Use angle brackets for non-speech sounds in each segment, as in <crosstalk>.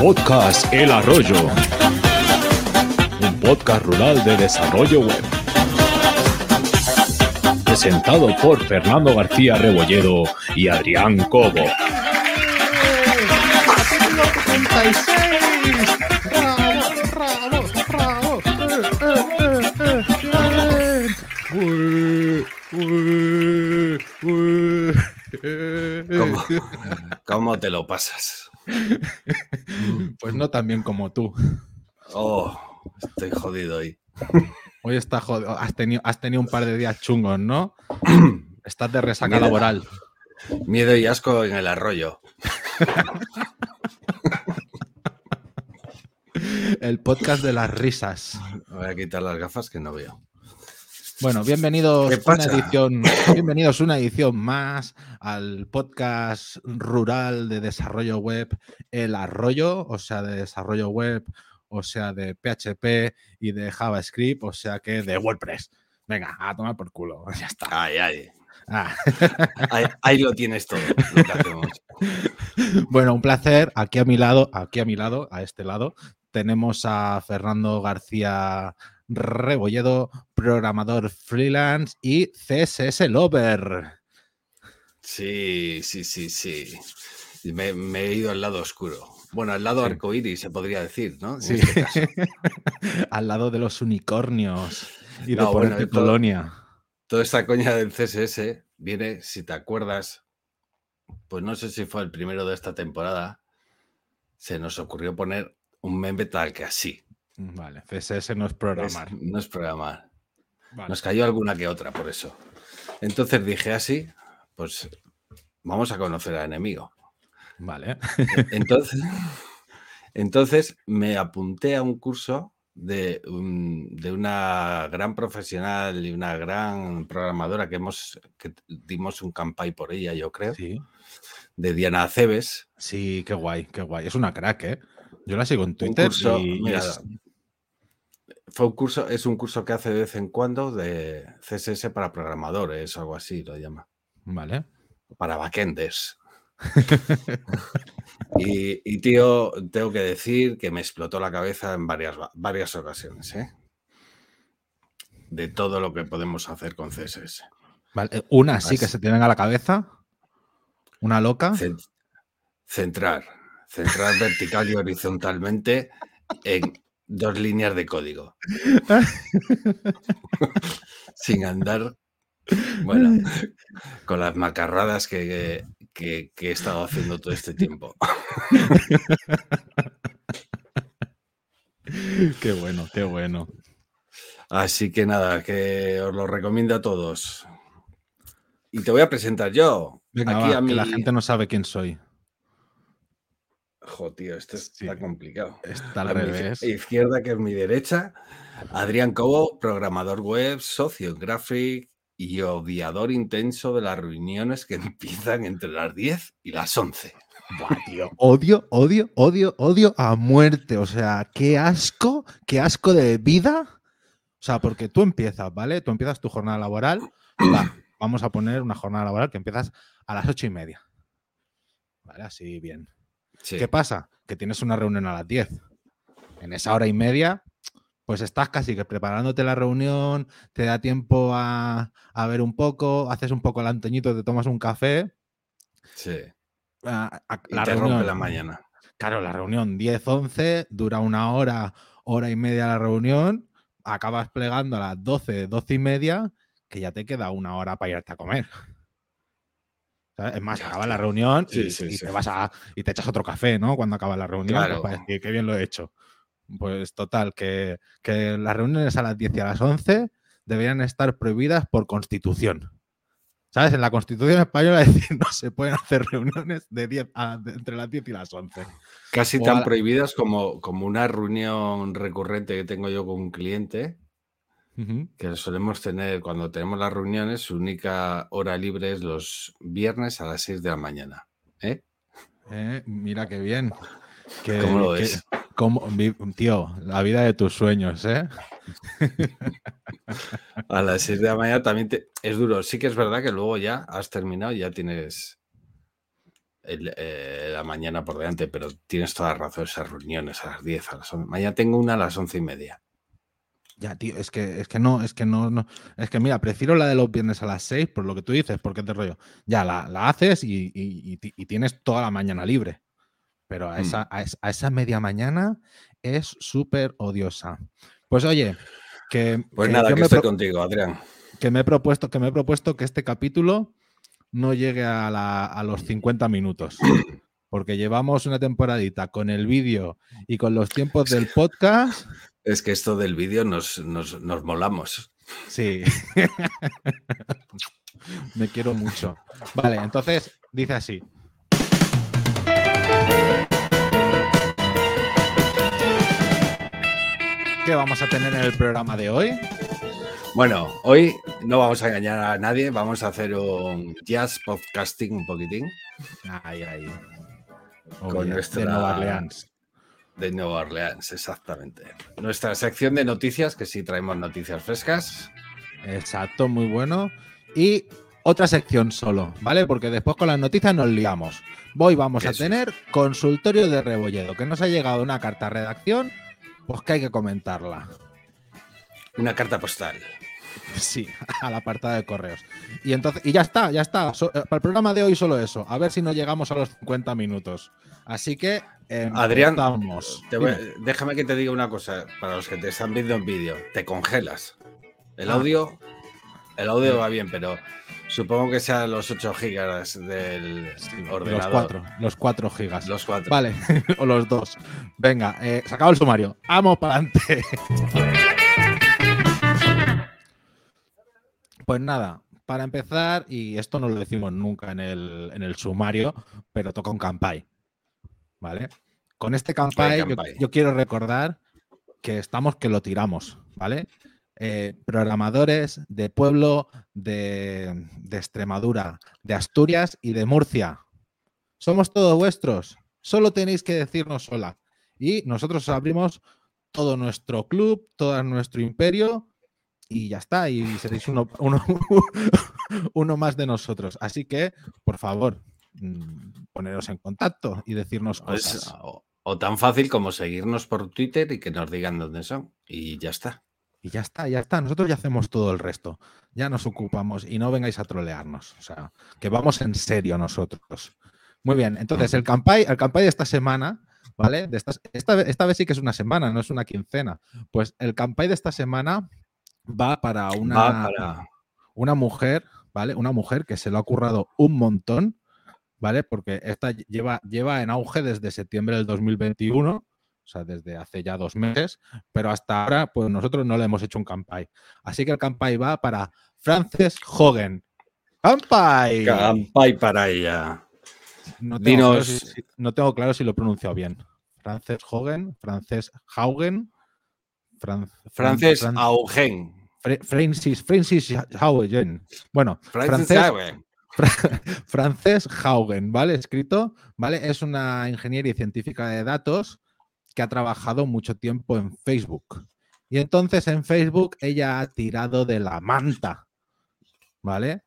Podcast El Arroyo, un podcast rural de desarrollo web. Presentado por Fernando García Rebolledo y Adrián Cobo. ¿Cómo, cómo te lo pasas? <laughs> Pues no tan bien como tú. Oh, estoy jodido hoy. Hoy está jodido. Has tenido, has tenido un par de días chungos, ¿no? <clears throat> Estás de resaca Miedo. laboral. Miedo y asco en el arroyo. <laughs> El podcast de las risas. Voy a quitar las gafas que no veo. Bueno, bienvenidos ¿Qué a una edición, bienvenidos una edición más al podcast rural de desarrollo web El Arroyo, o sea, de desarrollo web, o sea, de PHP y de JavaScript, o sea que de WordPress. Venga, a tomar por culo, <laughs> ya está. Ay, ay. Ah. Ahí, ahí lo tienes todo. lo que hacemos. Bueno, un placer. Aquí a mi lado, aquí a mi lado, a este lado, tenemos a Fernando García Rebolledo, programador freelance y CSS Lover. Sí, sí, sí, sí. Me, me he ido al lado oscuro. Bueno, al lado Sí. arcoíris se podría decir, ¿no? En Sí. este caso. <laughs> Al lado de los unicornios y de No, bueno, esto- colonia. Toda esta coña del CSS viene, si te acuerdas, pues no sé si fue el primero de esta temporada, se nos ocurrió poner un meme tal que así. Vale, CSS no es Es- programar. no es programar. Vale. Nos cayó alguna que otra por eso. Entonces dije así, pues vamos a conocer al enemigo. Vale. Entonces, entonces me apunté a un curso de, un- de una gran profesional y una gran programadora que hemos que dimos un campay por ella, yo creo, Sí, de Diana Aceves. sí, qué guay, qué guay. Es una crack, ¿eh? Yo la sigo en Twitter curso, y, y mira, es- Fue un curso, es un curso que hace de vez en cuando de CSS para programadores o algo así, lo llama. Vale. Para backenders. <laughs> Y, y, tío, tengo que decir que me explotó la cabeza en varias, va- varias ocasiones, ¿eh? De todo lo que podemos hacer con CSS. Vale, eh, Una sí que se venga a la cabeza. Una loca. Cen- Centrar. Centrar vertical y horizontalmente en dos líneas de código. <laughs> Sin andar, bueno, <laughs> con las macarradas que, que- que he estado haciendo todo este tiempo. <laughs> Qué bueno, qué bueno. Así que nada, que os lo recomiendo a todos. Y te voy a presentar yo. Venga, Aquí va, a que mi... la gente no sabe quién soy. Jo, tío, esto Sí. está complicado. Está al A mi izquierda, que es mi derecha, Adrián Cobo, programador web, socio en Graphic y odiador intenso de las reuniones que <laughs> empiezan entre las 10 y las 11. Buah, tío. Odio, odio, odio, odio a muerte. O sea, qué asco, qué asco de vida. O sea, porque tú empiezas, ¿vale? Tú empiezas tu jornada laboral. Va, vamos a poner una jornada laboral que empiezas a las ocho y media. ¿Vale? Así bien. Sí. ¿Qué pasa? Que tienes una reunión a las 10. En esa hora y media, pues estás casi que preparándote la reunión, te da tiempo a, a ver un poco, haces un poco el antoñito, te tomas un café. sí. a- a- Y la te reunión, rompe la mañana. Claro, la reunión 10-11, dura una hora, hora y media la reunión, acabas plegando a las 12, 12 y media, que ya te queda una hora para irte a comer. ¿Sabes? Es más, acaba la reunión y, sí, y sí. te vas a y te echas otro café, ¿no? Cuando acaba la reunión, pues, Claro. para decir qué bien lo he hecho. Pues total, que, que las reuniones a las 10 y a las 11 deberían estar prohibidas por constitución. ¿Sabes? En la Constitución española <laughs> es decir, no se pueden hacer reuniones de 10 a- de- entre las 10 y las 11. Casi O tan la- prohibidas como, como una reunión recurrente que tengo yo con un cliente, Que solemos tener cuando tenemos las reuniones, su única hora libre es los viernes a las 6 de la mañana. ¿eh? Eh, mira qué bien. ¿Cómo lo ves? cómo- tío, la vida de tus sueños, ¿eh? <laughs> A las 6 de la mañana también te- es duro. Sí que es verdad que luego ya has terminado y ya tienes el, eh, la mañana por delante, pero tienes toda la razón, esas reuniones a las 10, a las 11. Mañana tengo una a las once y media. Ya, tío, es que, es que no, es que no, no. Es que mira, prefiero la de los viernes a las 6 por lo que tú dices, porque te rollo. Ya la, la haces y, y- y y tienes toda la mañana libre. Pero a Mm. esa, a es- a esa media mañana es súper odiosa. Pues oye, que, Pues que nada, yo que me estoy contigo, Adrián. que me he propuesto, que me he propuesto que este capítulo no llegue a, la- a los 50 minutos. Porque llevamos una temporadita con el vídeo y con los tiempos <laughs> del podcast. Es que esto del vídeo nos, nos, nos molamos. Sí. <laughs> me quiero mucho. Vale, entonces dice así. ¿Qué vamos a tener en el programa de hoy? Bueno, hoy no vamos a engañar a nadie, vamos a hacer un jazz podcasting un poquitín Ay, ay. Con nuestra- de Nueva Orleans. De Nueva Orleans, exactamente. Nuestra sección de noticias, que sí traemos noticias frescas. Exacto, muy bueno. Y otra sección solo, ¿vale? Porque después con las noticias nos liamos. Hoy vamos a Eso tener consultorio de Rebolledo, que nos ha llegado una carta a redacción, pues que hay que comentarla. Una carta postal. Sí, <laughs> al apartado de correos. Y entonces, y ya está, ya está. So- eh, para el programa de hoy solo eso. A ver si no llegamos a los 50 minutos. Así que Adrián, empezamos. Te voy- Dime. déjame que te diga una cosa para los que te están viendo en vídeo. Te congelas. El Ah. audio, el audio va bien, pero supongo que sean los 8 gigas del los ordenador. 4, los 4 gigas. Los 4. Vale, <laughs> o los dos. Venga, eh, se acaba el sumario. Vamos para adelante. Pues nada, para empezar, y esto no lo decimos nunca en el, en el sumario, pero toca un campai. ¿Vale? Con este campai, yo, quiero recordar que estamos que lo tiramos, ¿vale? Eh, programadores de pueblo de, de Extremadura, de Asturias y de Murcia. Somos todos vuestros. Solo tenéis que decirnos hola. Y nosotros os abrimos todo nuestro club, todo nuestro imperio y ya está. Y seréis uno, <laughs> uno, uno más de nosotros. Así que, por favor, poneros en contacto y decirnos Pues, cosas. o, o tan fácil como seguirnos por Twitter y que nos digan dónde son. Y ya está. Y ya está, ya está. Nosotros ya hacemos todo el resto. Ya nos ocupamos y no vengáis a trolearnos. O sea, que vamos en serio nosotros. Muy bien. Entonces, el campai, el campai de esta semana, ¿vale? De estas- esta, esta vez sí que es una semana, no es una quincena. Pues el campai de esta semana va para una, Va para- una mujer, ¿vale? Una mujer que se lo ha currado un montón, ¿vale? Porque esta lleva, lleva en auge desde septiembre del 2021, o sea, desde hace ya dos meses, pero hasta ahora, pues nosotros no le hemos hecho un campai. Así que el campai va para Frances Hogan. ¡Campai! Campai para ella. No tengo, claro Dinos- si, si- no tengo claro si lo he pronunciado bien. Frances Hogan, Frances Haugen, Fran- Fran- Frances Fran- Augen. Francis, Francis Haugen. Bueno, Frances francés, Augen. <laughs> Frances Haugen, ¿vale? Escrito, ¿vale? Es una ingeniera y científica de datos que ha trabajado mucho tiempo en Facebook. Y entonces en Facebook ella ha tirado de la manta, ¿vale?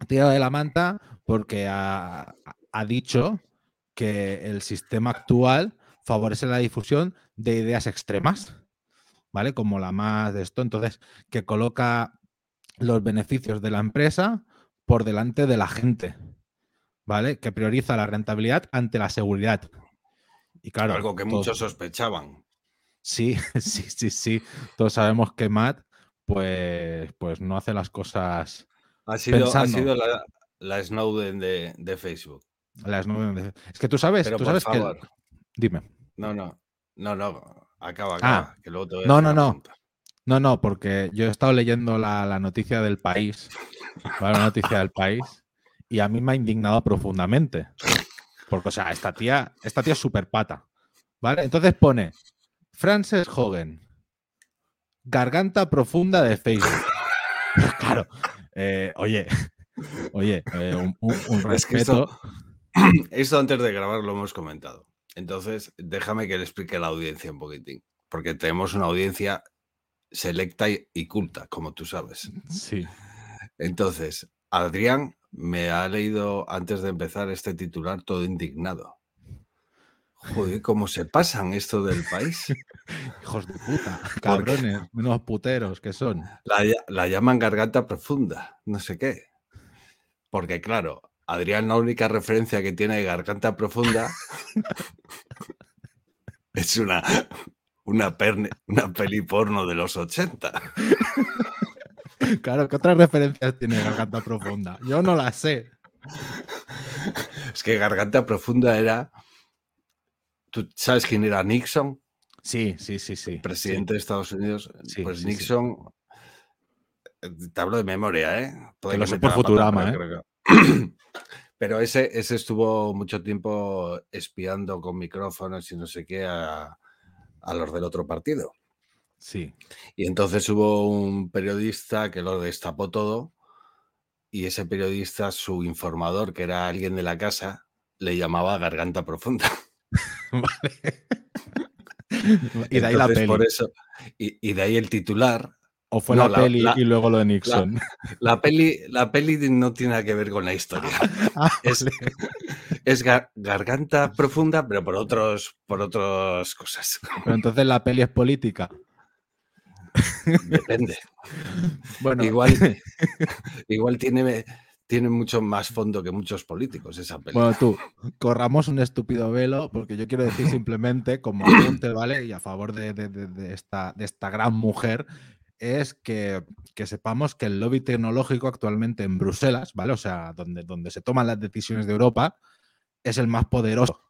Ha tirado de la manta porque ha, ha dicho que el sistema actual favorece la difusión de ideas extremas, ¿vale? Como la más de esto. Entonces, que coloca los beneficios de la empresa por delante de la gente, ¿vale? Que prioriza la rentabilidad ante la seguridad. Y claro, Algo que todos- muchos sospechaban. Sí, <laughs> sí, sí, sí. Todos sabemos que Matt, pues, pues no hace las cosas. Ha sido, ha sido la, la Snowden de, de Facebook. Las no- Es que tú sabes, Pero tú por sabes que. Dime. No, no. No, no. Acaba, Ah. acaba. que luego te voy a No, no, la no. pregunta. No, no, porque yo he estado leyendo la, la noticia del país, ¿vale? la noticia del país, y a mí me ha indignado profundamente. Porque, o sea, esta tía, esta tía es súper pata, ¿vale? Entonces pone Frances Hogan, garganta profunda de Facebook. <laughs> claro, eh, oye, oye, eh, un, un- un Es que respeto. <clears throat> esto, esto antes de grabar lo hemos comentado. Entonces, déjame que le explique a la audiencia un poquitín. Porque tenemos una audiencia selecta y, culta, como tú sabes. Sí, Entonces, Adrián me ha leído antes de empezar este titular todo indignado. Joder, cómo se pasan esto del país. <laughs> Hijos de puta, <laughs> cabrones, menos puteros que son. La, la llaman garganta profunda, no sé qué. Porque claro, Adrián la única referencia que tiene de garganta profunda <laughs> es una, una, perne- una peli porno de los 80. Claro, ¿qué otras referencias tiene Garganta Profunda? Yo no las sé. Es que garganta profunda era... ¿Tú sabes quién era Nixon? Sí, sí, sí, sí. presidente de Estados Unidos, Sí, pues sí. Nixon, te hablo de memoria, ¿eh? Que lo sé por Futurama, ¿eh? pero creo que- <clears throat> Pero ese, ese estuvo mucho tiempo espiando con micrófonos y no sé qué a, a los del otro partido. Sí. Y entonces hubo un periodista que lo destapó todo y ese periodista, su informador, que era alguien de la casa, le llamaba garganta profunda. <laughs> Vale. <laughs> y de ahí la peli. por eso, y, y de ahí el titular, O fue no, la, la- peli la- y luego lo de Nixon. La peli, la peli no tiene nada que ver con la historia. <laughs> Ah, Es, vale. es gar- garganta profunda, pero por otros, por otras cosas. Pero entonces la peli es política. Depende. Bueno, Igual, <laughs> igual tiene, tiene mucho más fondo que muchos políticos esa peli. Bueno, tú, corramos un estúpido velo, porque yo quiero decir simplemente, como apunte, ¿vale? Y a favor de, de- de- de esta, de esta gran mujer, es que, que sepamos que el lobby tecnológico actualmente en Bruselas, ¿vale? O sea, donde, donde se toman las decisiones de Europa, es el más poderoso,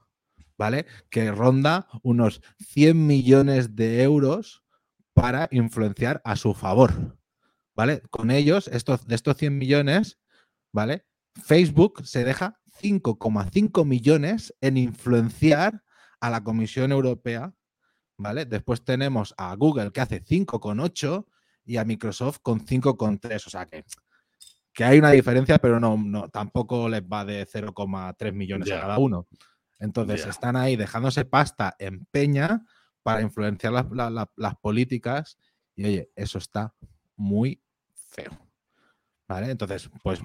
¿vale? Que ronda unos 100 millones de euros para influenciar a su favor, ¿vale? Con ellos, estos, de estos 100 millones, ¿vale? Facebook se deja 5,5 millones en influenciar a la Comisión Europea, ¿vale? Después tenemos a Google que hace 5,8 y a Microsoft con 5,3, o sea que, que hay una diferencia, pero no, no tampoco les va de 0,3 millones a cada uno. Entonces están ahí dejándose pasta en peña para influenciar las, la- la- las políticas y oye, eso está muy feo. ¿Vale? Entonces, pues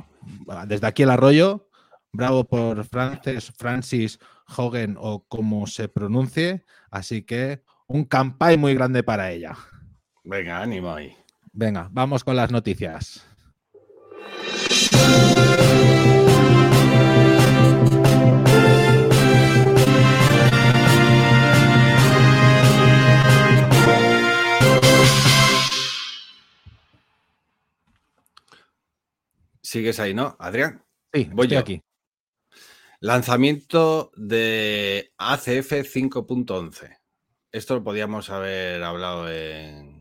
desde aquí el arroyo, bravo por Frances, Francis Hogan o como se pronuncie, así que un campay muy grande para ella. Venga, ánimo ahí. Venga, vamos con las noticias. Sigues ahí, ¿no, Adrián? Sí, Voy yo. aquí. Lanzamiento de ACF 5.11. Esto lo podíamos haber hablado en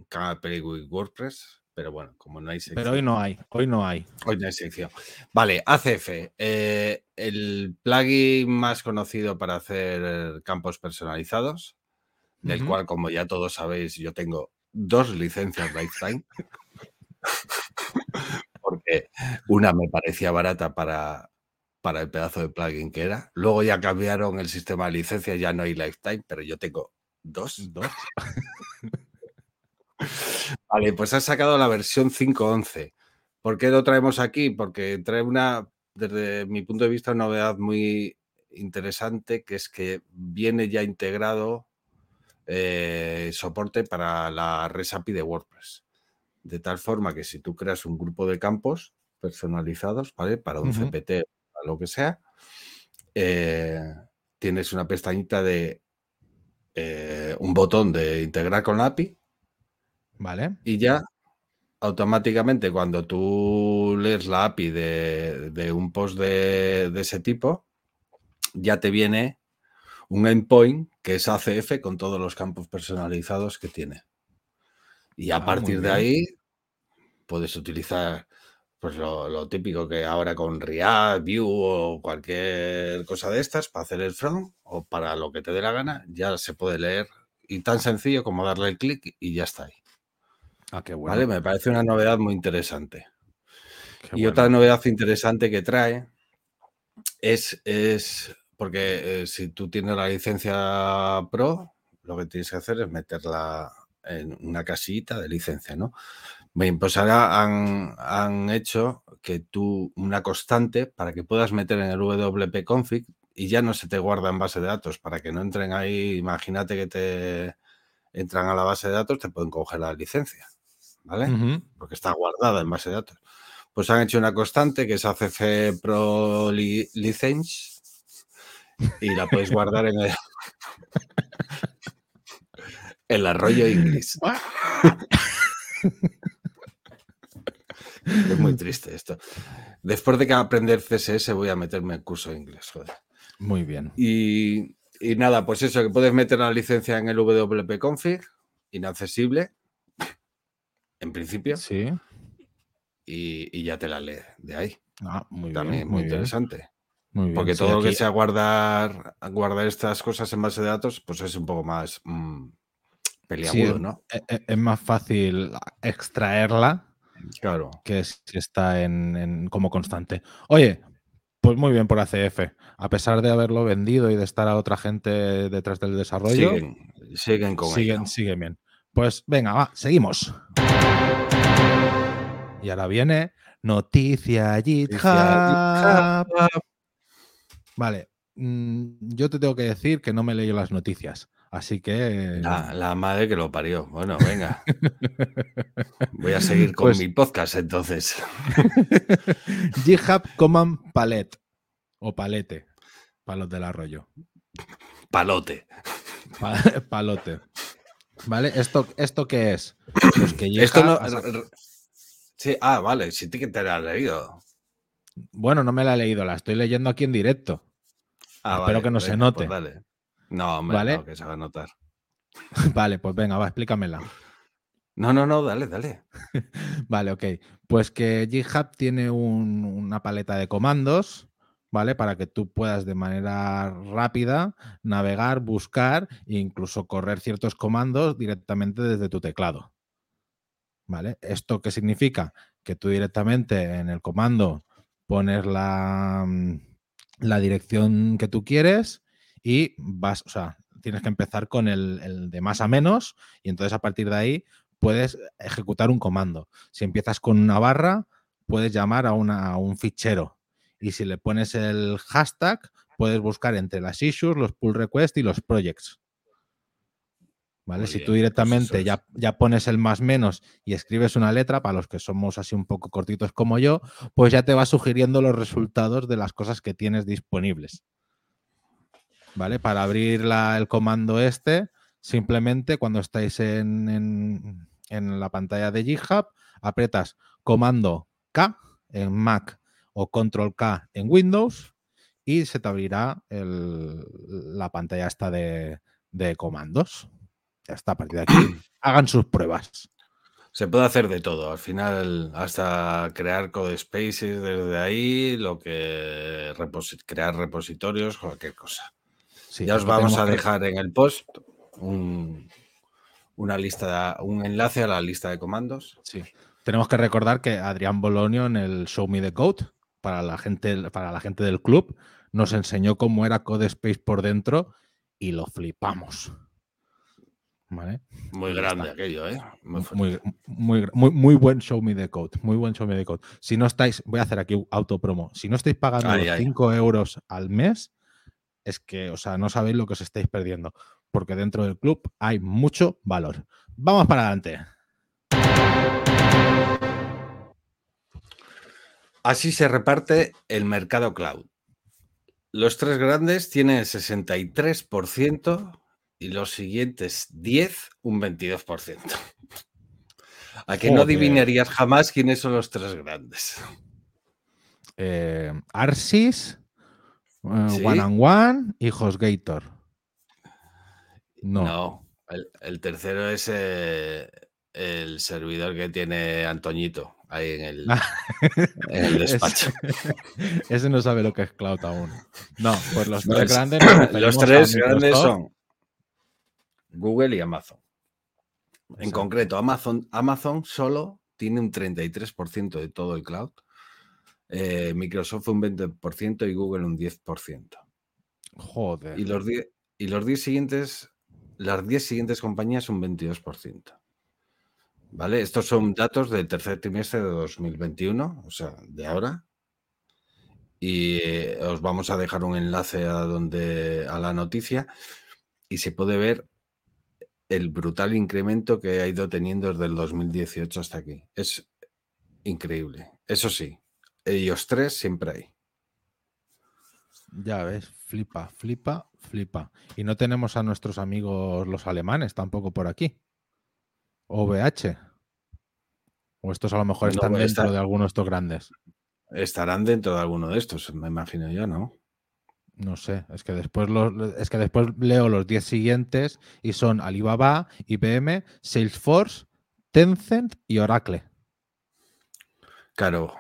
WordPress, pero bueno, como no hay sección. Pero hoy no hay, hoy no hay. Hoy no hay sección. Vale, ACF, eh, el plugin más conocido para hacer campos personalizados, del cual, como ya todos sabéis, yo tengo dos licencias Lifetime. <laughs> Porque una me parecía barata para, para el pedazo de plugin que era. Luego ya cambiaron el sistema de licencias, ya no hay Lifetime, pero yo tengo dos. Dos. <laughs> Vale, pues ha sacado la versión 5.11. ¿Por qué lo traemos aquí? Porque trae una, desde mi punto de vista, una novedad muy interesante, que es que viene ya integrado eh, soporte para la res API de WordPress. De tal forma que si tú creas un grupo de campos personalizados, ¿vale? Para un. CPT o lo que sea, eh, tienes una pestañita de eh, un botón de integrar con la API Vale. y ya automáticamente cuando tú lees la API de, de un post de, de ese tipo, ya te viene un endpoint que es ACF con todos los campos personalizados que tiene. Y a Ah, partir de ahí puedes utilizar pues lo, lo típico que ahora con React, Vue o cualquier cosa de estas para hacer el front o para lo que te dé la gana, ya se puede leer y tan sencillo como darle el clic y ya está ahí. Ah, qué bueno. ¿Vale? Me parece una novedad muy interesante. qué Y bueno. otra novedad interesante que trae es, es porque eh, si tú tienes la licencia Pro, lo que tienes que hacer es meterla en una casillita de licencia, ¿no? Bien, pues ahora han, han hecho que tú, una constante para que puedas meter en el WP config y ya no se te guarda en base de datos, para que no entren ahí, imagínate que te entran a la base de datos, te pueden congelar la licencia, ¿vale? Porque está guardada en base de datos. Pues han hecho una constante que es ACC Pro Li- License y la puedes guardar en el, <laughs> el arroyo inglés. <laughs> Es muy triste esto. Después de que aprender CSS voy a meterme en curso de inglés, joder. Muy bien. Y, y nada, pues eso, que puedes meter la licencia en el WP config, inaccesible, en principio, Sí. y, y ya te la lee de ahí. Ah, muy También bien. muy Muy bien. interesante. Muy bien. Porque Sí, todo lo que sea guardar, guardar estas cosas en base de datos, pues es un poco más mm, peliagudo, es- ¿no? e- e- es más fácil extraerla Claro. que si está en, en- como constante. Oye, pues muy bien por ACF. A pesar de haberlo vendido y de estar a otra gente detrás del desarrollo, Siguen, siguen con siguen, ello. siguen bien. Pues venga, va, seguimos. Y ahora viene noticia GitHub. Vale, mm, yo te tengo que decir que no me he leído las noticias, así que... La, la madre que lo parió. Bueno, venga. <laughs> Voy a seguir con Pues- mi podcast entonces. <laughs> GitHub Command Palette o Palete, palos del arroyo. Palote. Pa- <laughs> palote. ¿Vale? ¿Esto, ¿Esto qué es? Pues que Esto GitHub no. Sí, ah, vale, sí que te la has leído. Bueno, no me la he leído, la estoy leyendo aquí en directo. Ah, Espero vale, que no se venga, note. pues dale. No, hombre, ¿Vale? no, que se va a notar. <laughs> Vale, pues venga, va, explícamela. No, no, no, dale, dale. <laughs> Vale, ok. Pues que GitHub tiene un- una paleta de comandos, ¿vale? Para que tú puedas de manera rápida navegar, buscar e incluso correr ciertos comandos directamente desde tu teclado. ¿Vale? ¿Esto qué significa? Que tú directamente en el comando pones la, mm, la dirección que tú quieres y vas, o sea, tienes que empezar con el, el de más a menos y entonces a partir de ahí puedes ejecutar un comando. Si empiezas con una barra, puedes llamar a, una- a un fichero. Y si le pones el hashtag, puedes buscar entre las issues, los pull requests y los projects. ¿Vale? Muy si bien, tú pues directamente ya, ya pones el más menos y escribes una letra, para los que somos así un poco cortitos como yo, pues ya te va sugiriendo los resultados de las cosas que tienes disponibles. ¿Vale? Para abrir la- el comando este, simplemente cuando estáis en, en- en la pantalla de GitHub, aprietas comando K en Mac o control K en Windows y se te abrirá el- la pantalla esta de, de comandos. Ya está, a partir de aquí, <clears throat> hagan sus pruebas. Se puede hacer de todo. Al final, hasta crear code spaces desde ahí, lo que crear repositorios, cualquier cosa. Sí, ya os vamos a que- dejar en el post un, una lista, un enlace a la lista de comandos. Sí. Tenemos que recordar que Adrián Bolonio en el Show Me the Code, para la gente, para la gente del club, nos enseñó cómo era CodeSpace por dentro y lo flipamos. ¿Vale? Muy grande aquello, ¿eh? Muy. Muy, muy, muy, muy buen Show Me the Code. Muy buen Show Me the Code. Si no estáis, voy a hacer aquí un autopromo. Si no estáis pagando Ay, los ay. 5 euros al mes, es que, o sea, no sabéis lo que os estáis perdiendo. Porque dentro del club hay mucho valor. Vamos para adelante. Así se reparte el mercado cloud. Los tres grandes tienen el 63% y los siguientes 10 un 22%. A que no adivinarías jamás quiénes son los tres grandes. eh, Arsis, eh, Sí. One and One y HostGator. No. No, el, el tercero es eh, el servidor que tiene Antoñito ahí en el, <laughs> en el despacho. Ese, <laughs> ese no sabe lo que es cloud aún. No, pues los No, tres es- grandes. <clears throat> los tres grandes son Google y Amazon. En Exacto. concreto, Amazon, Amazon solo tiene un 33% de todo el cloud. eh, Microsoft un 20% y Google un 10%. Joder. Y los 10 y los 10 siguientes, las 10 siguientes compañías un 22%. ¿Vale? Estos son datos del tercer trimestre de 2021, o sea, de ahora. Y eh, os vamos a dejar un enlace a donde a la noticia y se puede ver el brutal incremento que ha ido teniendo desde el 2018 hasta aquí. Es increíble. Eso sí, ellos tres siempre hay. Ya ves, flipa, flipa, flipa. Y no tenemos a nuestros amigos los alemanes tampoco por aquí. OVH. O estos a lo mejor están dentro de algunos de estos grandes. Estarán dentro de alguno de estos, me imagino yo, ¿no? No sé, es que después es que después leo los 10 siguientes y son Alibaba, IBM, Salesforce, Tencent y Oracle. Claro.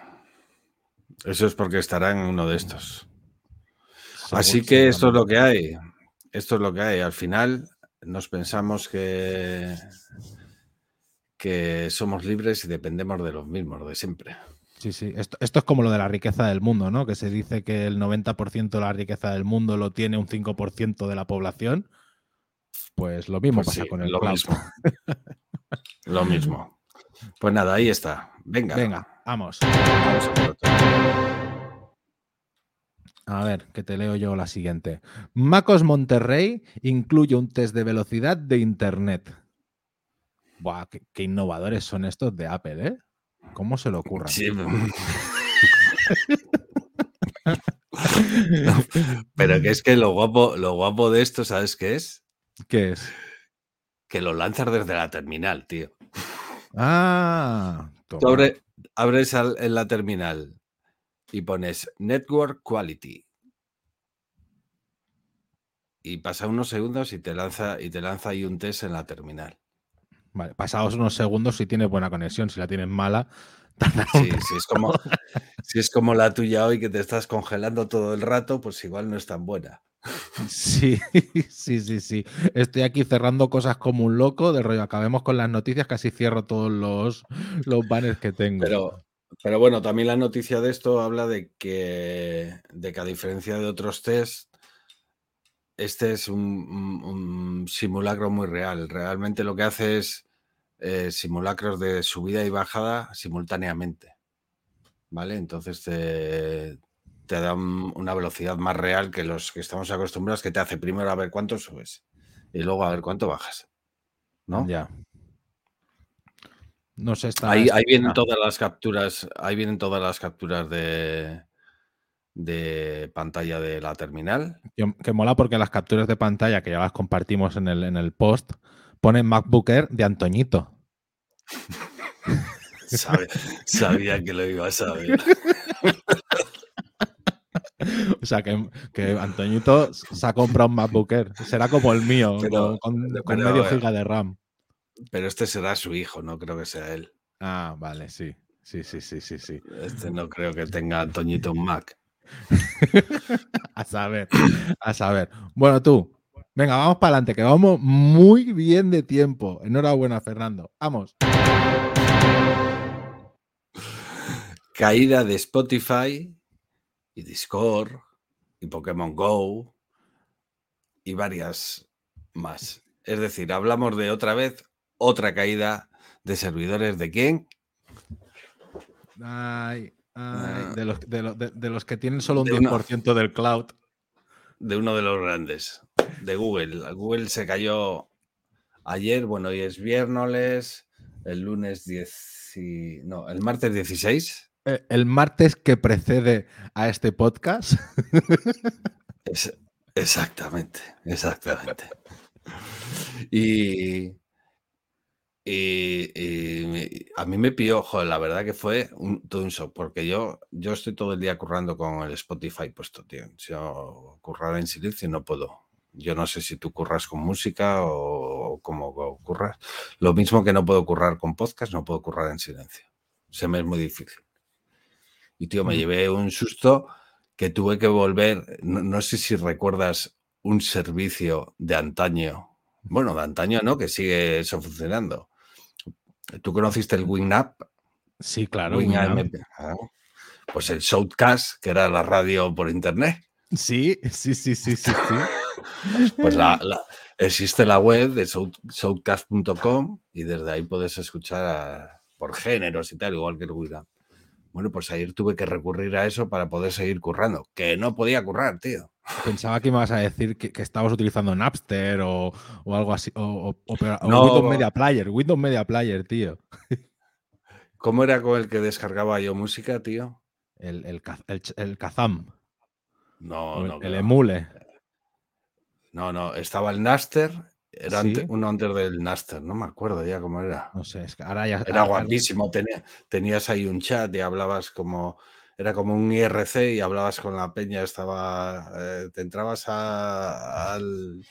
Eso es porque estará en uno de estos. Así que esto es lo que hay. Esto es lo que hay. Al final nos pensamos que, que somos libres y dependemos de los mismos, de siempre. Sí, sí. Esto, es como lo de la riqueza del mundo, ¿no? Que se dice que el 90% de la riqueza del mundo lo tiene un 5% de la población. Pues lo mismo pues pasa con el lo mismo. <laughs> lo mismo. Pues nada, ahí está. Venga. Venga, vamos. a, ver, que te leo yo la siguiente. Macos Monterrey incluye un test de velocidad de Internet. Buah, qué innovadores son estos de Apple, ¿eh? ¿Cómo se lo ocurra? <laughs> <laughs> pero que es que lo guapo, lo guapo de esto, ¿sabes qué es? ¿Qué es? Que lo lanzas desde la terminal, tío. Ah. abres en la terminal y pones Network Quality. Y pasa unos segundos y te lanza y te lanza ahí un test en la terminal. Vale, pasados unos segundos si tienes buena conexión, si la tienes mala. <laughs> Sí, si es, como, si es como la tuya hoy que te estás congelando todo el rato, pues igual no es tan buena. Sí, <laughs> sí, sí, sí. Estoy aquí cerrando cosas como un loco, de rollo, acabemos con las noticias, casi cierro todos los, los banners que tengo. Pero, pero bueno, también la noticia de esto habla de que, de que a diferencia de otros test, este es un simulacro muy real. Realmente lo que hace es eh, simulacros de subida y bajada simultáneamente. ¿Vale? Entonces te, te da una velocidad más real que los que estamos acostumbrados, que te hace primero a ver cuánto subes y luego a ver cuánto bajas. ¿No? Ya. No sé, está. Ahí, ahí vienen todas las capturas, ahí vienen todas las capturas de, de pantalla de la terminal. Que, mola porque las capturas de pantalla que ya las compartimos en el, en el post pone MacBook Air de Antoñito. <laughs> sabía, que lo iba a saber. <laughs> O sea, que, que, Antoñito se ha comprado un MacBook Air. Será como el mío, con, medio giga de RAM. Pero este será su hijo, no creo que sea él. Ah, vale, sí. Sí, sí, sí, sí, sí. Este no creo que tenga Antoñito un Mac. <laughs> a saber, a saber. Bueno, tú, Venga, vamos para adelante, que vamos muy bien de tiempo. Enhorabuena, Fernando. Vamos. Caída de Spotify y Discord y Pokémon Go y varias más. Es decir, hablamos de otra vez otra caída de servidores de quién? Ay, ah. de, los, que tienen solo un 10% del cloud. De uno de los grandes de Google. Google se cayó ayer, bueno, hoy es viernes, el lunes 10, no, el martes 16. Eh, el martes que precede a este podcast. <laughs> exactamente, exactamente. Y, y, a mí me pilló, joder, la verdad que fue un, todo un shock, porque yo, yo estoy todo el día currando con el Spotify puesto, tío. Si yo currar en silencio no puedo. Yo no sé si tú curras con música o cómo curras. Lo mismo que no puedo currar con podcast, no puedo currar en silencio. Se me es muy difícil. Y tío, me mm. llevé un susto que tuve que volver. No, sé si recuerdas un servicio de antaño. Bueno, de antaño no, que sigue eso funcionando. ¿Tú conociste el WinUp? Sí, claro. Ah, pues el Shoutcast, que era la radio por internet. Sí, sí, sí, sí, sí, sí. Pues la, la- existe la web de soundcast.com y desde ahí puedes escuchar a- por géneros y tal, igual que el Wicca. Bueno, pues ayer tuve que recurrir a eso para poder seguir currando, que no podía currar, tío. Pensaba que ibas a decir que, que estabas utilizando Napster o, o algo así. O. Windows Media Player. Windows Media Player, tío. ¿Cómo era con el que descargaba yo música, tío? El, el, el, el Kazam. No, el, no. el no. Emule. No, no, estaba el Naster, era Sí. ante- uno antes del Naster, no me acuerdo ya cómo era. No sé, es que ahora ya. Era guapísimo, tenía- tenías ahí un chat y hablabas como, era como un IRC y hablabas con la peña, estaba, eh, te entrabas a- al,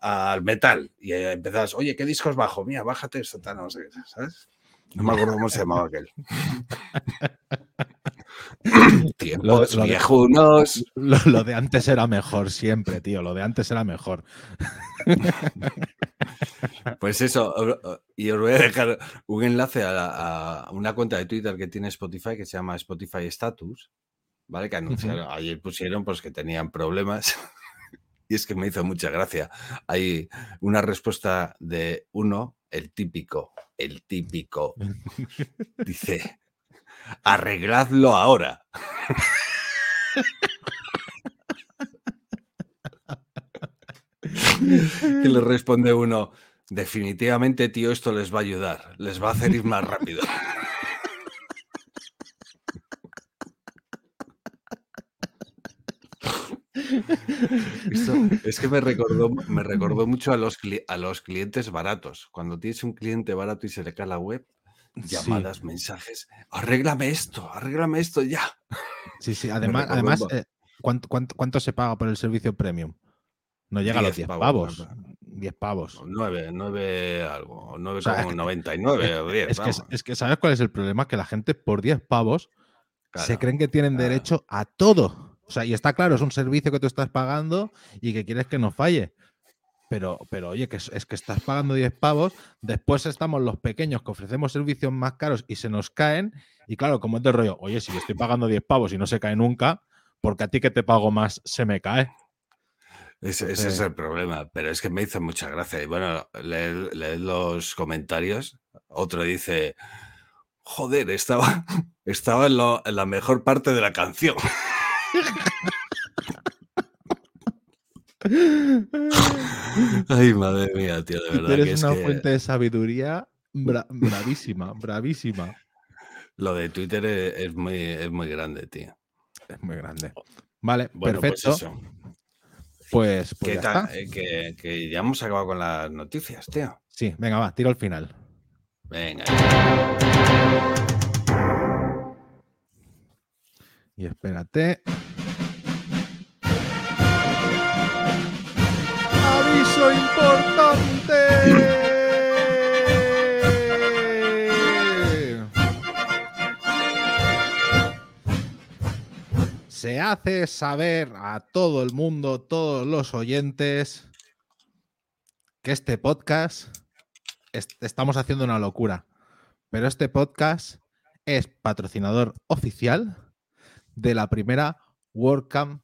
al metal y empezabas, oye, ¿qué discos bajo? Mira, bájate esto, tal, no sé qué, ¿sabes? No me acuerdo cómo se llamaba aquel. <laughs> Tiempos lo de- viejunos. Lo, lo de antes era mejor siempre, tío. Lo de antes era mejor. Pues eso, y os voy a dejar un enlace a, la- a una cuenta de Twitter que tiene Spotify que se llama Spotify Status, ¿vale? Que anunciaron, ayer pusieron pues que tenían problemas <laughs> y es que me hizo mucha gracia. Hay una respuesta de uno, el típico, el típico, <laughs> dice, arregladlo ahora. Y le responde uno, definitivamente, tío, esto les va a ayudar, les va a hacer ir más rápido. <laughs> <laughs> Esto es que me recordó, me recordó mucho a los, a los clientes baratos. Cuando tienes un cliente barato y se le cae la web, llamadas, mensajes, arréglame esto, arréglame esto ya. Sí, sí. <laughs> Además, además eh, ¿cuánto, cuánto, cuánto se paga por el servicio premium? No llega a los 10 10 pavos, pavos. me 10 pavos. Nueve, nueve algo, nueve sea, como 99 o 10. Es que, vamos. es que, ¿sabes cuál es el problema? Que la gente por 10 pavos se Claro, creen que tienen claro. derecho a todo. O sea, y está claro, es un servicio que tú estás pagando y que quieres que no falle. Pero, pero oye, que es, es que estás pagando 10 pavos, después estamos los pequeños que ofrecemos servicios más caros y se nos caen. Y claro, como es de rollo, oye, si yo estoy pagando 10 pavos y no se cae nunca, porque a ti que te pago más se me cae. Ese, ese es el problema, pero es que me hizo mucha gracia. Y bueno, leed, leed los comentarios. Otro dice, joder, estaba, <laughs> estaba en, lo- en la mejor parte de la canción. <laughs> Ay, madre mía, tío, de verdad que Eres es una que fuente de sabiduría bra- bravísima, bravísima. lo de Twitter es, es muy, es muy grande, tío. Es muy grande. Vale, Bueno, pues perfecto. Pues, pues Que, ya está. eh, que- que ya hemos acabado con las noticias, tío. Sí, venga, va, tiro al final. Venga. Y espérate. ¡Aviso importante! Se hace saber a todo el mundo, todos los oyentes, que este podcast es- estamos haciendo una locura. Pero este podcast es patrocinador oficial de la primera WordCamp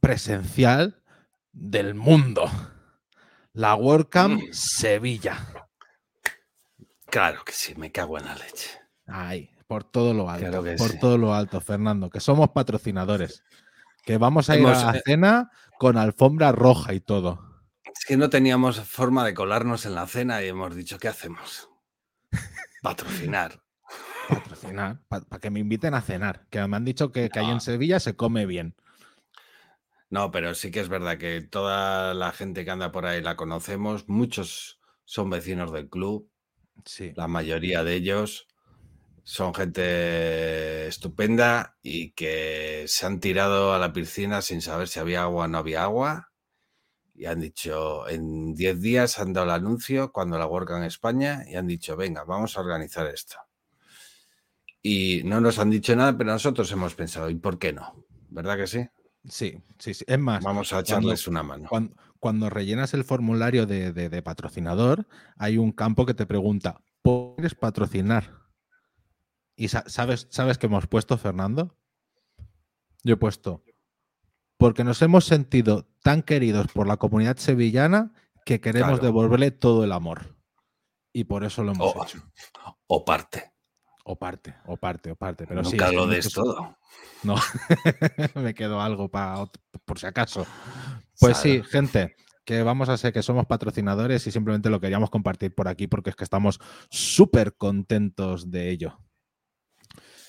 presencial del mundo. La WordCamp Mm. Sevilla. Claro que sí, me cago en la leche. Ahí, por todo lo alto. Claro por sí. todo lo alto, Fernando, que somos patrocinadores. Que vamos a ir Hemos, a la eh, cena con alfombra roja y todo. Es que no teníamos forma de colarnos en la cena y hemos dicho, ¿qué hacemos? <laughs> Patrocinar. Patrocinar, para que me inviten a cenar. Que me han dicho que, que ahí en No. Sevilla se come bien. No, pero sí que es verdad que toda la gente que anda por ahí la conocemos, muchos son vecinos del club, Sí. la mayoría de ellos son gente estupenda y que se han tirado a la piscina sin saber si había agua o no había agua. Y han dicho, en 10 días han dado el anuncio cuando la WordCamp en España y han dicho, venga, vamos a organizar esto. Y no nos han dicho nada, pero nosotros hemos pensado, ¿y por qué no? ¿Verdad que sí? Sí, sí, sí. Es más, Vamos a cuando- echarles una mano. Cuando, cuando rellenas el formulario de, de- de patrocinador, hay un campo que te pregunta, ¿puedes patrocinar? ¿Y sa- sabes, sabes qué hemos puesto, Fernando? Yo he puesto, porque nos hemos sentido tan queridos por la comunidad sevillana que queremos Claro. devolverle todo el amor. Y por eso lo hemos O, hecho. o parte. O parte, o parte, o parte. Pero sí, Nunca sí, lo des todo. <laughs> No, <laughs> me quedo algo para por si acaso. Pues sí, gente, que vamos a ser que somos patrocinadores y simplemente lo queríamos compartir por aquí porque es que estamos súper contentos de ello.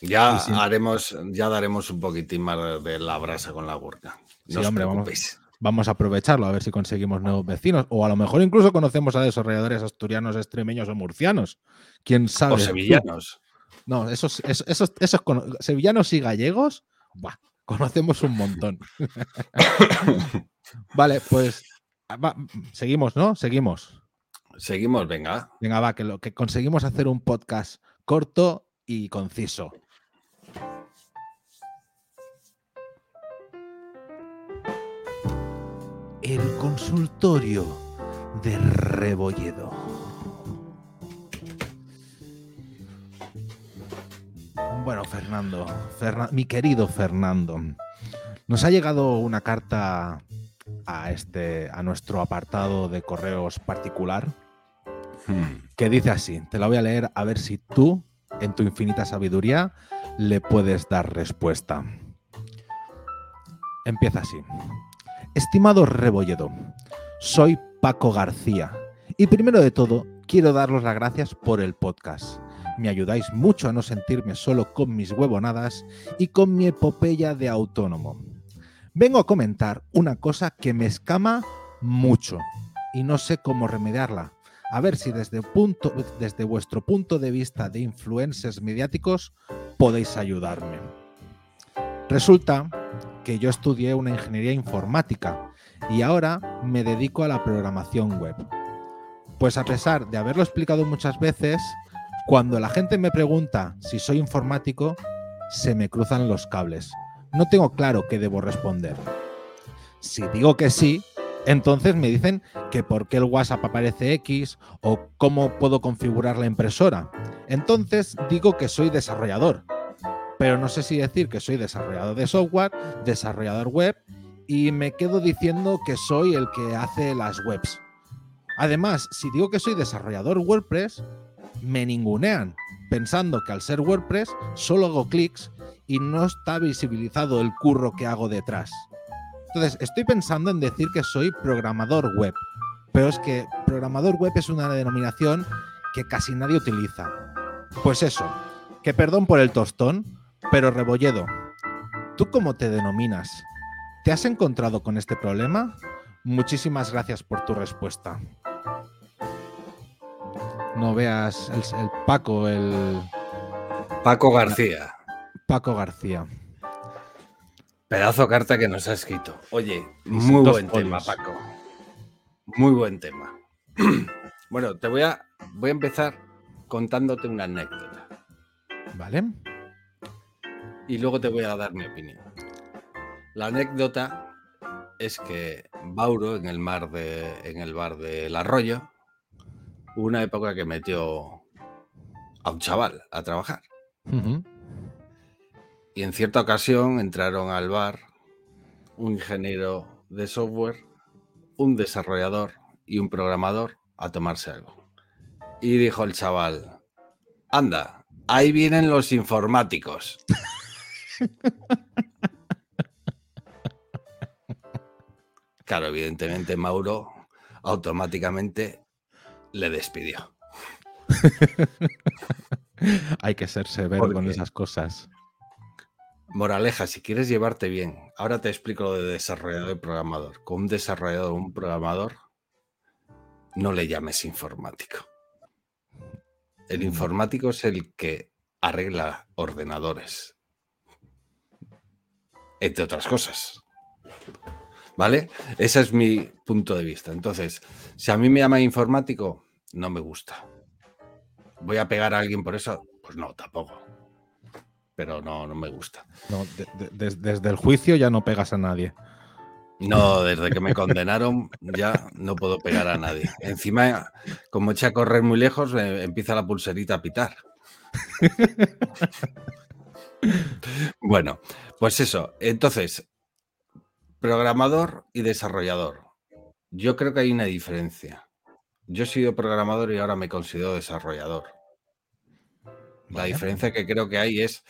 Ya sí. haremos, ya daremos un poquitín más de la brasa con la gurka. Sí, No os hombre, vamos. Vamos a aprovecharlo a ver si conseguimos nuevos vecinos o a lo mejor incluso conocemos a desarrolladores asturianos, extremeños o murcianos. ¿Quién sabe? O sevillanos. No, esos, esos, esos, sevillanos y gallegos, buah, conocemos un montón. <coughs> vale, pues va, seguimos, ¿no? Seguimos. Seguimos, venga. Venga, va, que lo que conseguimos hacer un podcast corto y conciso. El consultorio de Rebolledo. Bueno, Fernando, Ferna- mi querido Fernando, nos ha llegado una carta a este a nuestro apartado de correos particular Hmm. que dice así, te la voy a leer a ver si tú, en tu infinita sabiduría, le puedes dar respuesta. Empieza así. Estimado Rebolledo, soy Paco García y primero de todo quiero daros las gracias por el podcast. Me ayudáis mucho a no sentirme solo con mis huevonadas y con mi epopeya de autónomo. Vengo a comentar una cosa que me escama mucho y no sé cómo remediarla. A ver si desde, vuestro punto de vista de influencers mediáticos podéis ayudarme. Resulta que yo estudié una ingeniería informática y ahora me dedico a la programación web. Pues a pesar de haberlo explicado muchas veces, cuando la gente me pregunta si soy informático, se me cruzan los cables. No tengo claro qué debo responder. Si digo que sí, entonces me dicen que por qué el WhatsApp aparece X o cómo puedo configurar la impresora. Entonces digo que soy desarrollador, pero no sé si decir que soy desarrollador de software, desarrollador web y me quedo diciendo que soy el que hace las webs. Además, si digo que soy desarrollador WordPress, me ningunean, pensando que al ser WordPress solo hago clics y no está visibilizado el curro que hago detrás. Entonces, estoy pensando en decir que soy programador web, pero es que programador web es una denominación que casi nadie utiliza. Pues eso, que perdón por el tostón, pero Rebolledo, ¿tú cómo te denominas? ¿Te has encontrado con este problema? Muchísimas gracias por tu respuesta. No veas el, el Paco, el Paco García. Paco García. Pedazo de carta que nos ha escrito. Oye, muy buen tema. Paco. Muy buen tema. <clears throat> bueno, te voy a, voy a empezar contándote una anécdota ¿Vale? y luego te voy a dar mi opinión. La anécdota es que Bauro, en el mar de, en el bar del Arroyo, una época que metió a un chaval a trabajar. Y en cierta ocasión entraron al bar un ingeniero de software, un desarrollador y un programador a tomarse algo. Y dijo el chaval, anda, ahí vienen los informáticos. <laughs> Claro, evidentemente Mauro automáticamente le despidió. <laughs> Hay que ser severo ¿Por con esas cosas. Moraleja, si quieres llevarte bien, ahora te explico lo de desarrollador y programador. Con un desarrollador o un programador, no le llames informático. El Mm. informático es el que arregla ordenadores. Entre otras cosas. ¿Vale? Ese es mi punto de vista. Entonces, si a mí me llaman informático, no me gusta. ¿Voy a pegar a alguien por eso? Pues no, tampoco. Pero no, no me gusta. No, de- de- des- desde el juicio ya no pegas a nadie. No, desde que me condenaron ya no puedo pegar a nadie. Encima, como eché a correr muy lejos, empieza la pulserita a pitar. <laughs> Bueno, pues eso. Entonces, Programador y desarrollador. Yo creo que hay una diferencia. Yo he sido programador y ahora me considero desarrollador. La diferencia que creo que hay es,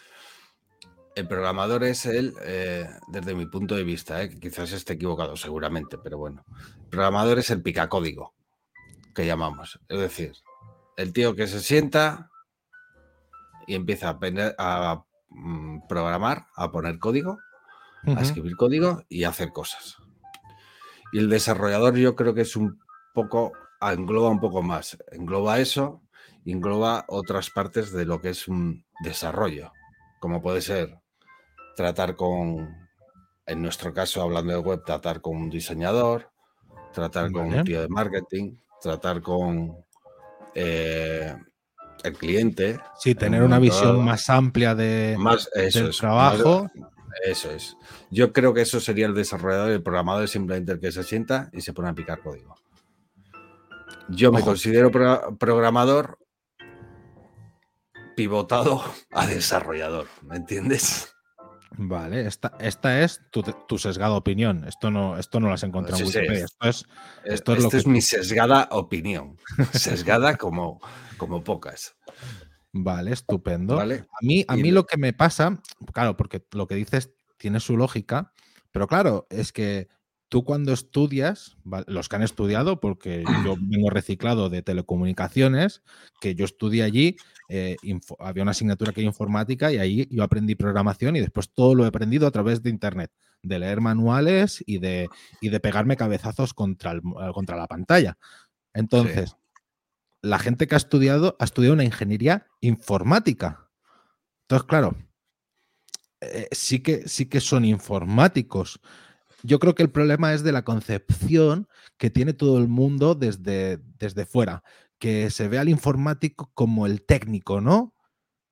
el programador es él, eh, desde mi punto de vista, eh, quizás esté equivocado seguramente, pero bueno, el programador es el picacódigo que llamamos. Es decir, el tío que se sienta y empieza a, a mm, programar, a poner código a escribir código y a hacer cosas. Y el desarrollador yo creo que es un poco, engloba un poco más. Engloba eso, engloba otras partes de lo que es un desarrollo, como puede ser tratar con, en nuestro caso, hablando de web, tratar con un diseñador, tratar con un tío de marketing, tratar con eh, el cliente. Sí, tener una visión más amplia de, más, del trabajo. Eso es. Yo creo que eso sería el desarrollador y el programador simplemente el que se sienta y se pone a picar código. Yo me considero programador pivotado a desarrollador, ¿me entiendes? Vale, esta, esta es tu, sesgada opinión. Esto no, esto no lo has encontrado en Wikipedia. Esto es, esto es, es mi sesgada opinión. <laughs> Sesgada como, como pocas. Vale, estupendo. A mí, a mí lo que me pasa, claro, porque lo que dices tiene su lógica, pero claro, es que tú cuando estudias, los que han estudiado, porque <clears throat> yo vengo reciclado de telecomunicaciones, que yo estudié allí, eh, había una asignatura que era informática y ahí yo aprendí programación y después todo lo he aprendido a través de Internet, de leer manuales y de, de pegarme cabezazos contra, el, contra la pantalla. Entonces, la gente que ha estudiado ha estudiado una ingeniería informática. Entonces, claro, eh, sí, que, sí que son informáticos. Yo creo que el problema es de la concepción que tiene todo el mundo desde, desde fuera, que se ve al informático como el técnico, ¿no?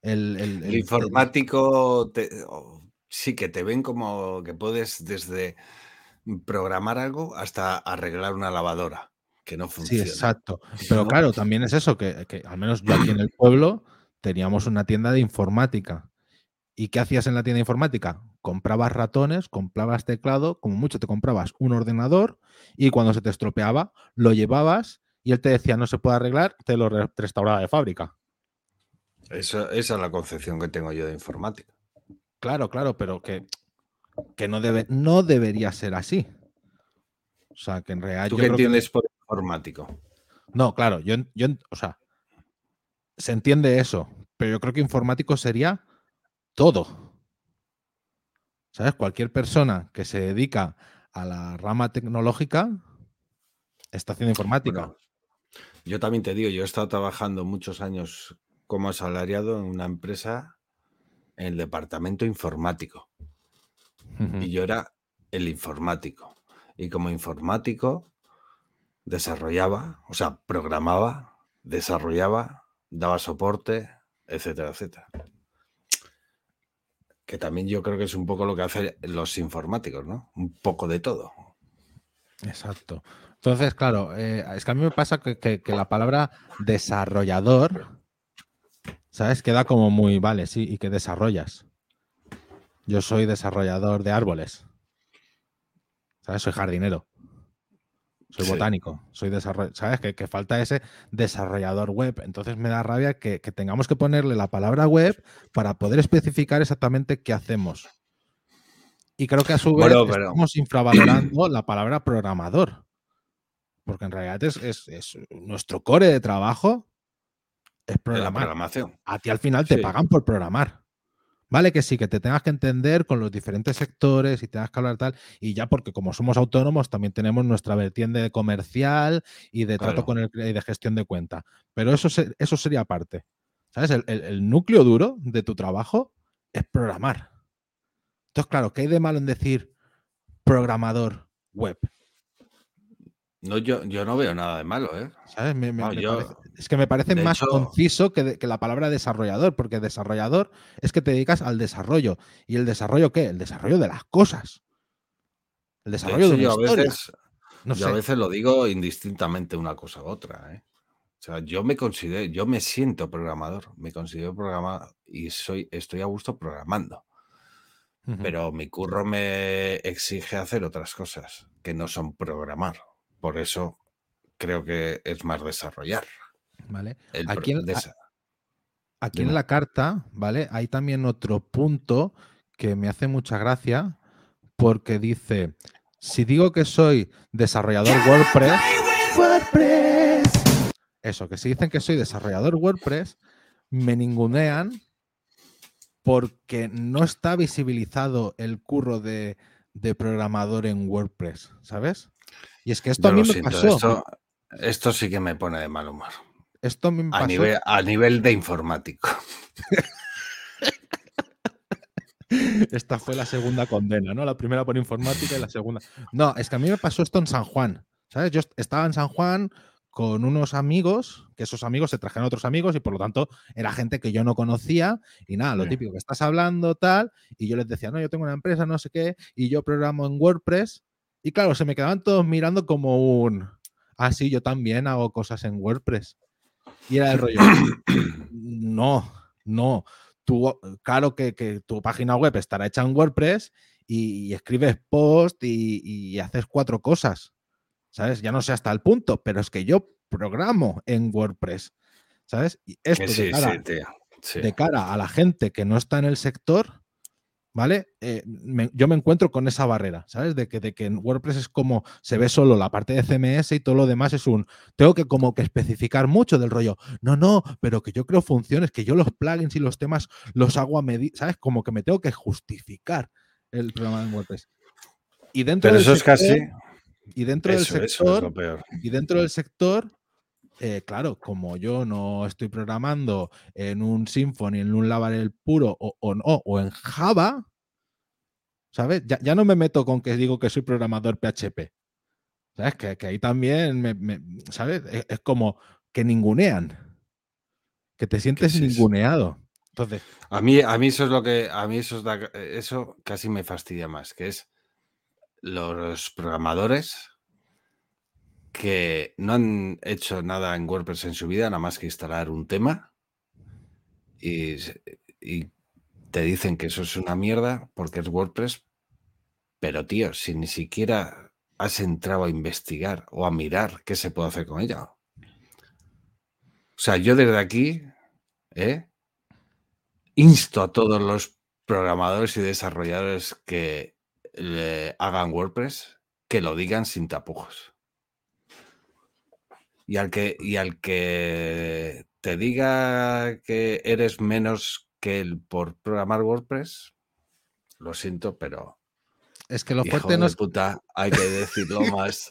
El, informático sí que te ven como que puedes desde programar algo hasta arreglar una lavadora que no funciona. Sí, exacto. Pero claro, también es eso, que, al menos yo aquí en el pueblo teníamos una tienda de informática. ¿Y qué hacías en la tienda de informática? Comprabas ratones, comprabas teclado, como mucho te comprabas un ordenador y cuando se te estropeaba lo llevabas y él te decía no se puede arreglar, te lo restauraba de fábrica. esa es la concepción que tengo yo de informática. Claro, claro, pero que, que no, debe, no debería ser así. O sea, que en realidad. ¿Tú qué entiendes por informático. No, claro, yo, yo, o sea, se entiende eso, pero yo creo que informático sería todo. ¿Sabes? Cualquier persona que se dedica a la rama tecnológica está haciendo informática. yo también te digo, yo he estado trabajando muchos años como asalariado en una empresa en el departamento informático. Y yo era el informático. Y como informático desarrollaba, o sea, programaba, desarrollaba, daba soporte, etcétera, etcétera. Que también yo creo que es un poco lo que hacen los informáticos, ¿no? Un poco de todo. Exacto. Entonces, claro, eh, es que a mí me pasa que, la palabra desarrollador, ¿sabes? Queda como muy, vale, sí, y que desarrollas. Yo soy desarrollador de árboles. ¿Sabes? Soy jardinero soy botánico, soy desarrollador, ¿sabes? Que, falta ese desarrollador web. Entonces me da rabia que, tengamos que ponerle la palabra web para poder especificar exactamente qué hacemos. Y creo que a su vez estamos infravalorando la palabra programador. Porque en realidad es, nuestro core de trabajo es programar. programación. A ti al final te pagan por programar. Vale que sí, que te tengas que entender con los diferentes sectores y tengas que hablar tal, y ya porque como somos autónomos también tenemos nuestra vertiente comercial y de trato con el y de gestión de cuenta. Pero eso, eso sería aparte. ¿Sabes? El, núcleo duro de tu trabajo es programar. Entonces, claro, ¿qué hay de malo en decir programador web? No, yo, yo no veo nada de malo, ¿eh? ¿Sabes? es que me parece más conciso que, la palabra desarrollador, porque desarrollador es que te dedicas al desarrollo. ¿Y el desarrollo qué? El desarrollo de las cosas. El desarrollo de, una yo A veces, yo a veces lo digo indistintamente una cosa u otra, ¿eh? O sea, yo me considero, yo me siento programador, me considero programador y soy, estoy a gusto programando. Pero mi curro me exige hacer otras cosas que no son programar. Por eso creo que es más desarrollar. ¿Vale? El Aquí en- Aquí la carta, ¿vale? Hay también otro punto que me hace mucha gracia porque dice, si digo que soy desarrollador WordPress, WordPress. Eso, que si dicen que soy desarrollador WordPress, me ningunean porque no está visibilizado el curro de, de programador en WordPress, ¿sabes? Y es que esto Yo a mí lo me siento, pasó. Esto, esto sí que me pone de mal humor. Esto a mí me A pasó. nivel, a nivel de informático. <laughs> Esta fue la segunda condena, ¿no? La primera por informática y la segunda. No, es que a mí me pasó esto en San Juan. ¿Sabes? Yo est- estaba en San Juan con unos amigos, que esos amigos se trajeron otros amigos y por lo tanto era gente que yo no conocía y nada, lo Sí. típico que estás hablando tal y yo les decía, no, yo tengo una empresa, no sé qué, y yo programo en WordPress y claro, se me quedaban todos mirando como un, ah, sí, yo también hago cosas en WordPress. Y era el rollo, <coughs> no, no, tú, claro que, que tu página web estará hecha en WordPress y, y escribes post y, y haces cuatro cosas, ¿sabes? Ya no sé hasta el punto, pero es que yo programo en WordPress, ¿sabes? Y esto de, cara. Sí. de cara a la gente que no está en el sector, ¿vale? Eh, me- yo me encuentro con esa barrera, ¿sabes? De que, de que en WordPress es como se ve solo la parte de CMS y todo lo demás es un. Tengo que como que especificar mucho del rollo. No, no, pero que yo creo funciones, que yo los plugins y los temas los hago a medida, ¿sabes? Como que me tengo que justificar el programa en WordPress. Y dentro Pero del eso es casi. sector- Y dentro Eso, del sector. es. Y dentro del sector, eh, claro, como yo no estoy programando en un Symfony, en un Laravel puro o, o no, o en Java, ¿sabes? Ya, ya no me meto con que digo que soy programador PHP. ¿Sabes? Que, que ahí también, me, me- ¿sabes? Es, es como que ningunean. Que te sientes es ninguneado. Entonces, A mí, a mí eso es lo que. A mí eso, es da- eso casi me fastidia más, que es los programadores que no han hecho nada en WordPress en su vida, nada más que instalar un tema y, te dicen que eso es una mierda porque es WordPress, pero tío, si ni siquiera has entrado a investigar o a mirar qué se puede hacer con ella. O sea, yo desde aquí, ¿eh? insto a todos los programadores y desarrolladores que le hagan WordPress que lo digan sin tapujos. Y al que, y al que te diga que eres menos que él por programar WordPress, lo siento, pero es que lo fuerte no es puta, hay que decirlo más.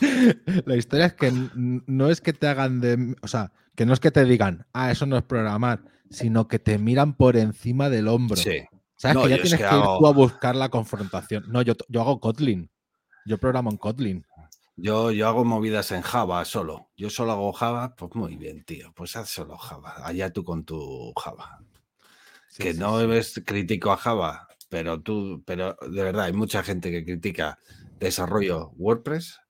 <laughs> La historia es que no es que te hagan de. O sea, que no es que te digan, ah, eso no es programar, sino que te miran por encima del hombro. Sí. ¿Sabes? No, que ya es tienes que ir tú a buscar la confrontación. No, yo, yo hago Kotlin. Yo programo en Kotlin. Yo, yo hago movidas en Java solo. Yo solo hago Java, pues muy bien, tío. Pues haz solo Java. Allá tú con tu Java. Sí, que sí, no sí. es crítico a Java, pero tú, pero de verdad hay mucha gente que critica desarrollo WordPress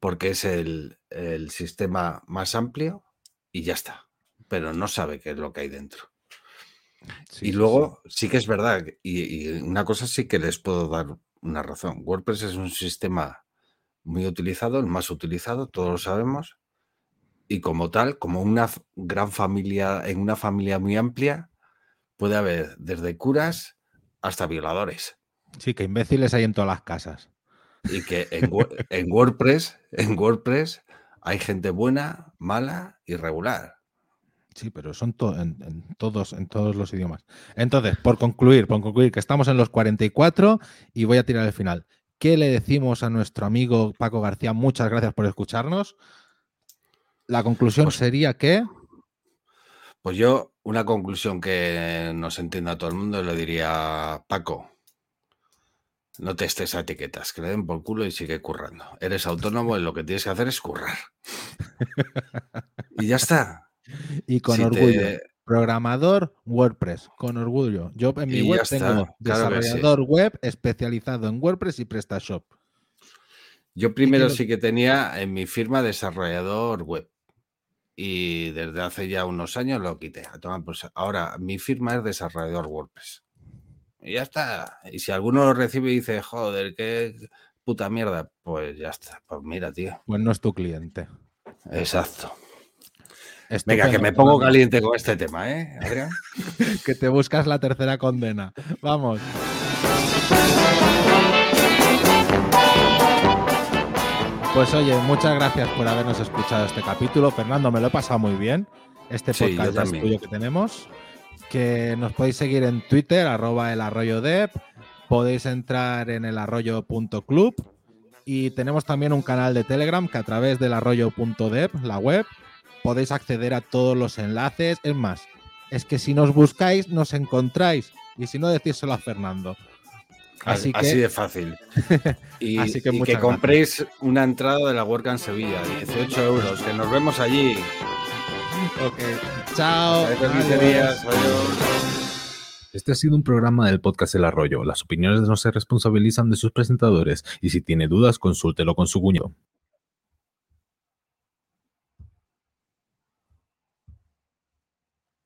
porque es el, el sistema más amplio y ya está. Pero no sabe qué es lo que hay dentro. Y luego sí. que es verdad, y, y una cosa sí que les puedo dar una razón. WordPress es un sistema muy utilizado, el más utilizado, todos lo sabemos. Y como tal, como una gran familia, en una familia muy amplia, puede haber desde curas hasta violadores. sí. Que imbéciles hay en todas las casas. Y que <laughs> en WordPress, en WordPress hay gente buena, mala y regular. Sí, pero son to- en, en todos, en todos los idiomas. Entonces, por concluir, por concluir, que estamos en los 44 y voy a tirar el final. ¿Qué le decimos a nuestro amigo Paco García? Muchas gracias por escucharnos. La conclusión Pues- sería que. Pues yo, una conclusión que nos entienda todo el mundo, le diría, Paco, no te estés a etiquetas, que le den por culo y sigue currando. Eres autónomo y lo que tienes que hacer es currar. <laughs> y ya está. Y con Si orgullo. te- Programador WordPress, con orgullo. Yo en mi Y web tengo claro que sí. desarrollador web especializado en WordPress y PrestaShop. Yo primero sí que tenía en mi firma desarrollador web. Y desde hace ya unos años lo quité. A tomar por sa- Ahora mi firma es desarrollador WordPress. Y ya está. Y si alguno lo recibe y dice, joder, qué puta mierda, pues ya está. Pues mira, tío. Pues no es tu cliente. Exacto. Estupendo, Venga, que me pongo caliente con este tema, ¿eh, Adrián? <laughs> Que te buscas la tercera condena. Vamos. Pues oye, muchas gracias por habernos escuchado este capítulo. Fernando, me lo he pasado muy bien. Este Sí, podcast es tuyo que tenemos. Que nos podéis seguir en Twitter, arroba el arroyo dep. Podéis entrar en el arroyo.club. Y tenemos también un canal de Telegram que a través del arroyo.dep, la web, podéis acceder a todos los enlaces. Es más, es que si nos buscáis, nos encontráis. Y si no, decírselo a Fernando. Así Así, que- de fácil. <laughs> Y, Así que y muchas que compréis una entrada de la WordCamp Sevilla, 18 euros. Que nos vemos allí. Ok. Chao. Hasta dentro de 15 Adiós. días. Adiós. Este ha sido un programa del podcast El Arroyo. Las opiniones no se responsabilizan de sus presentadores y si tiene dudas, consúltelo con su cuñado.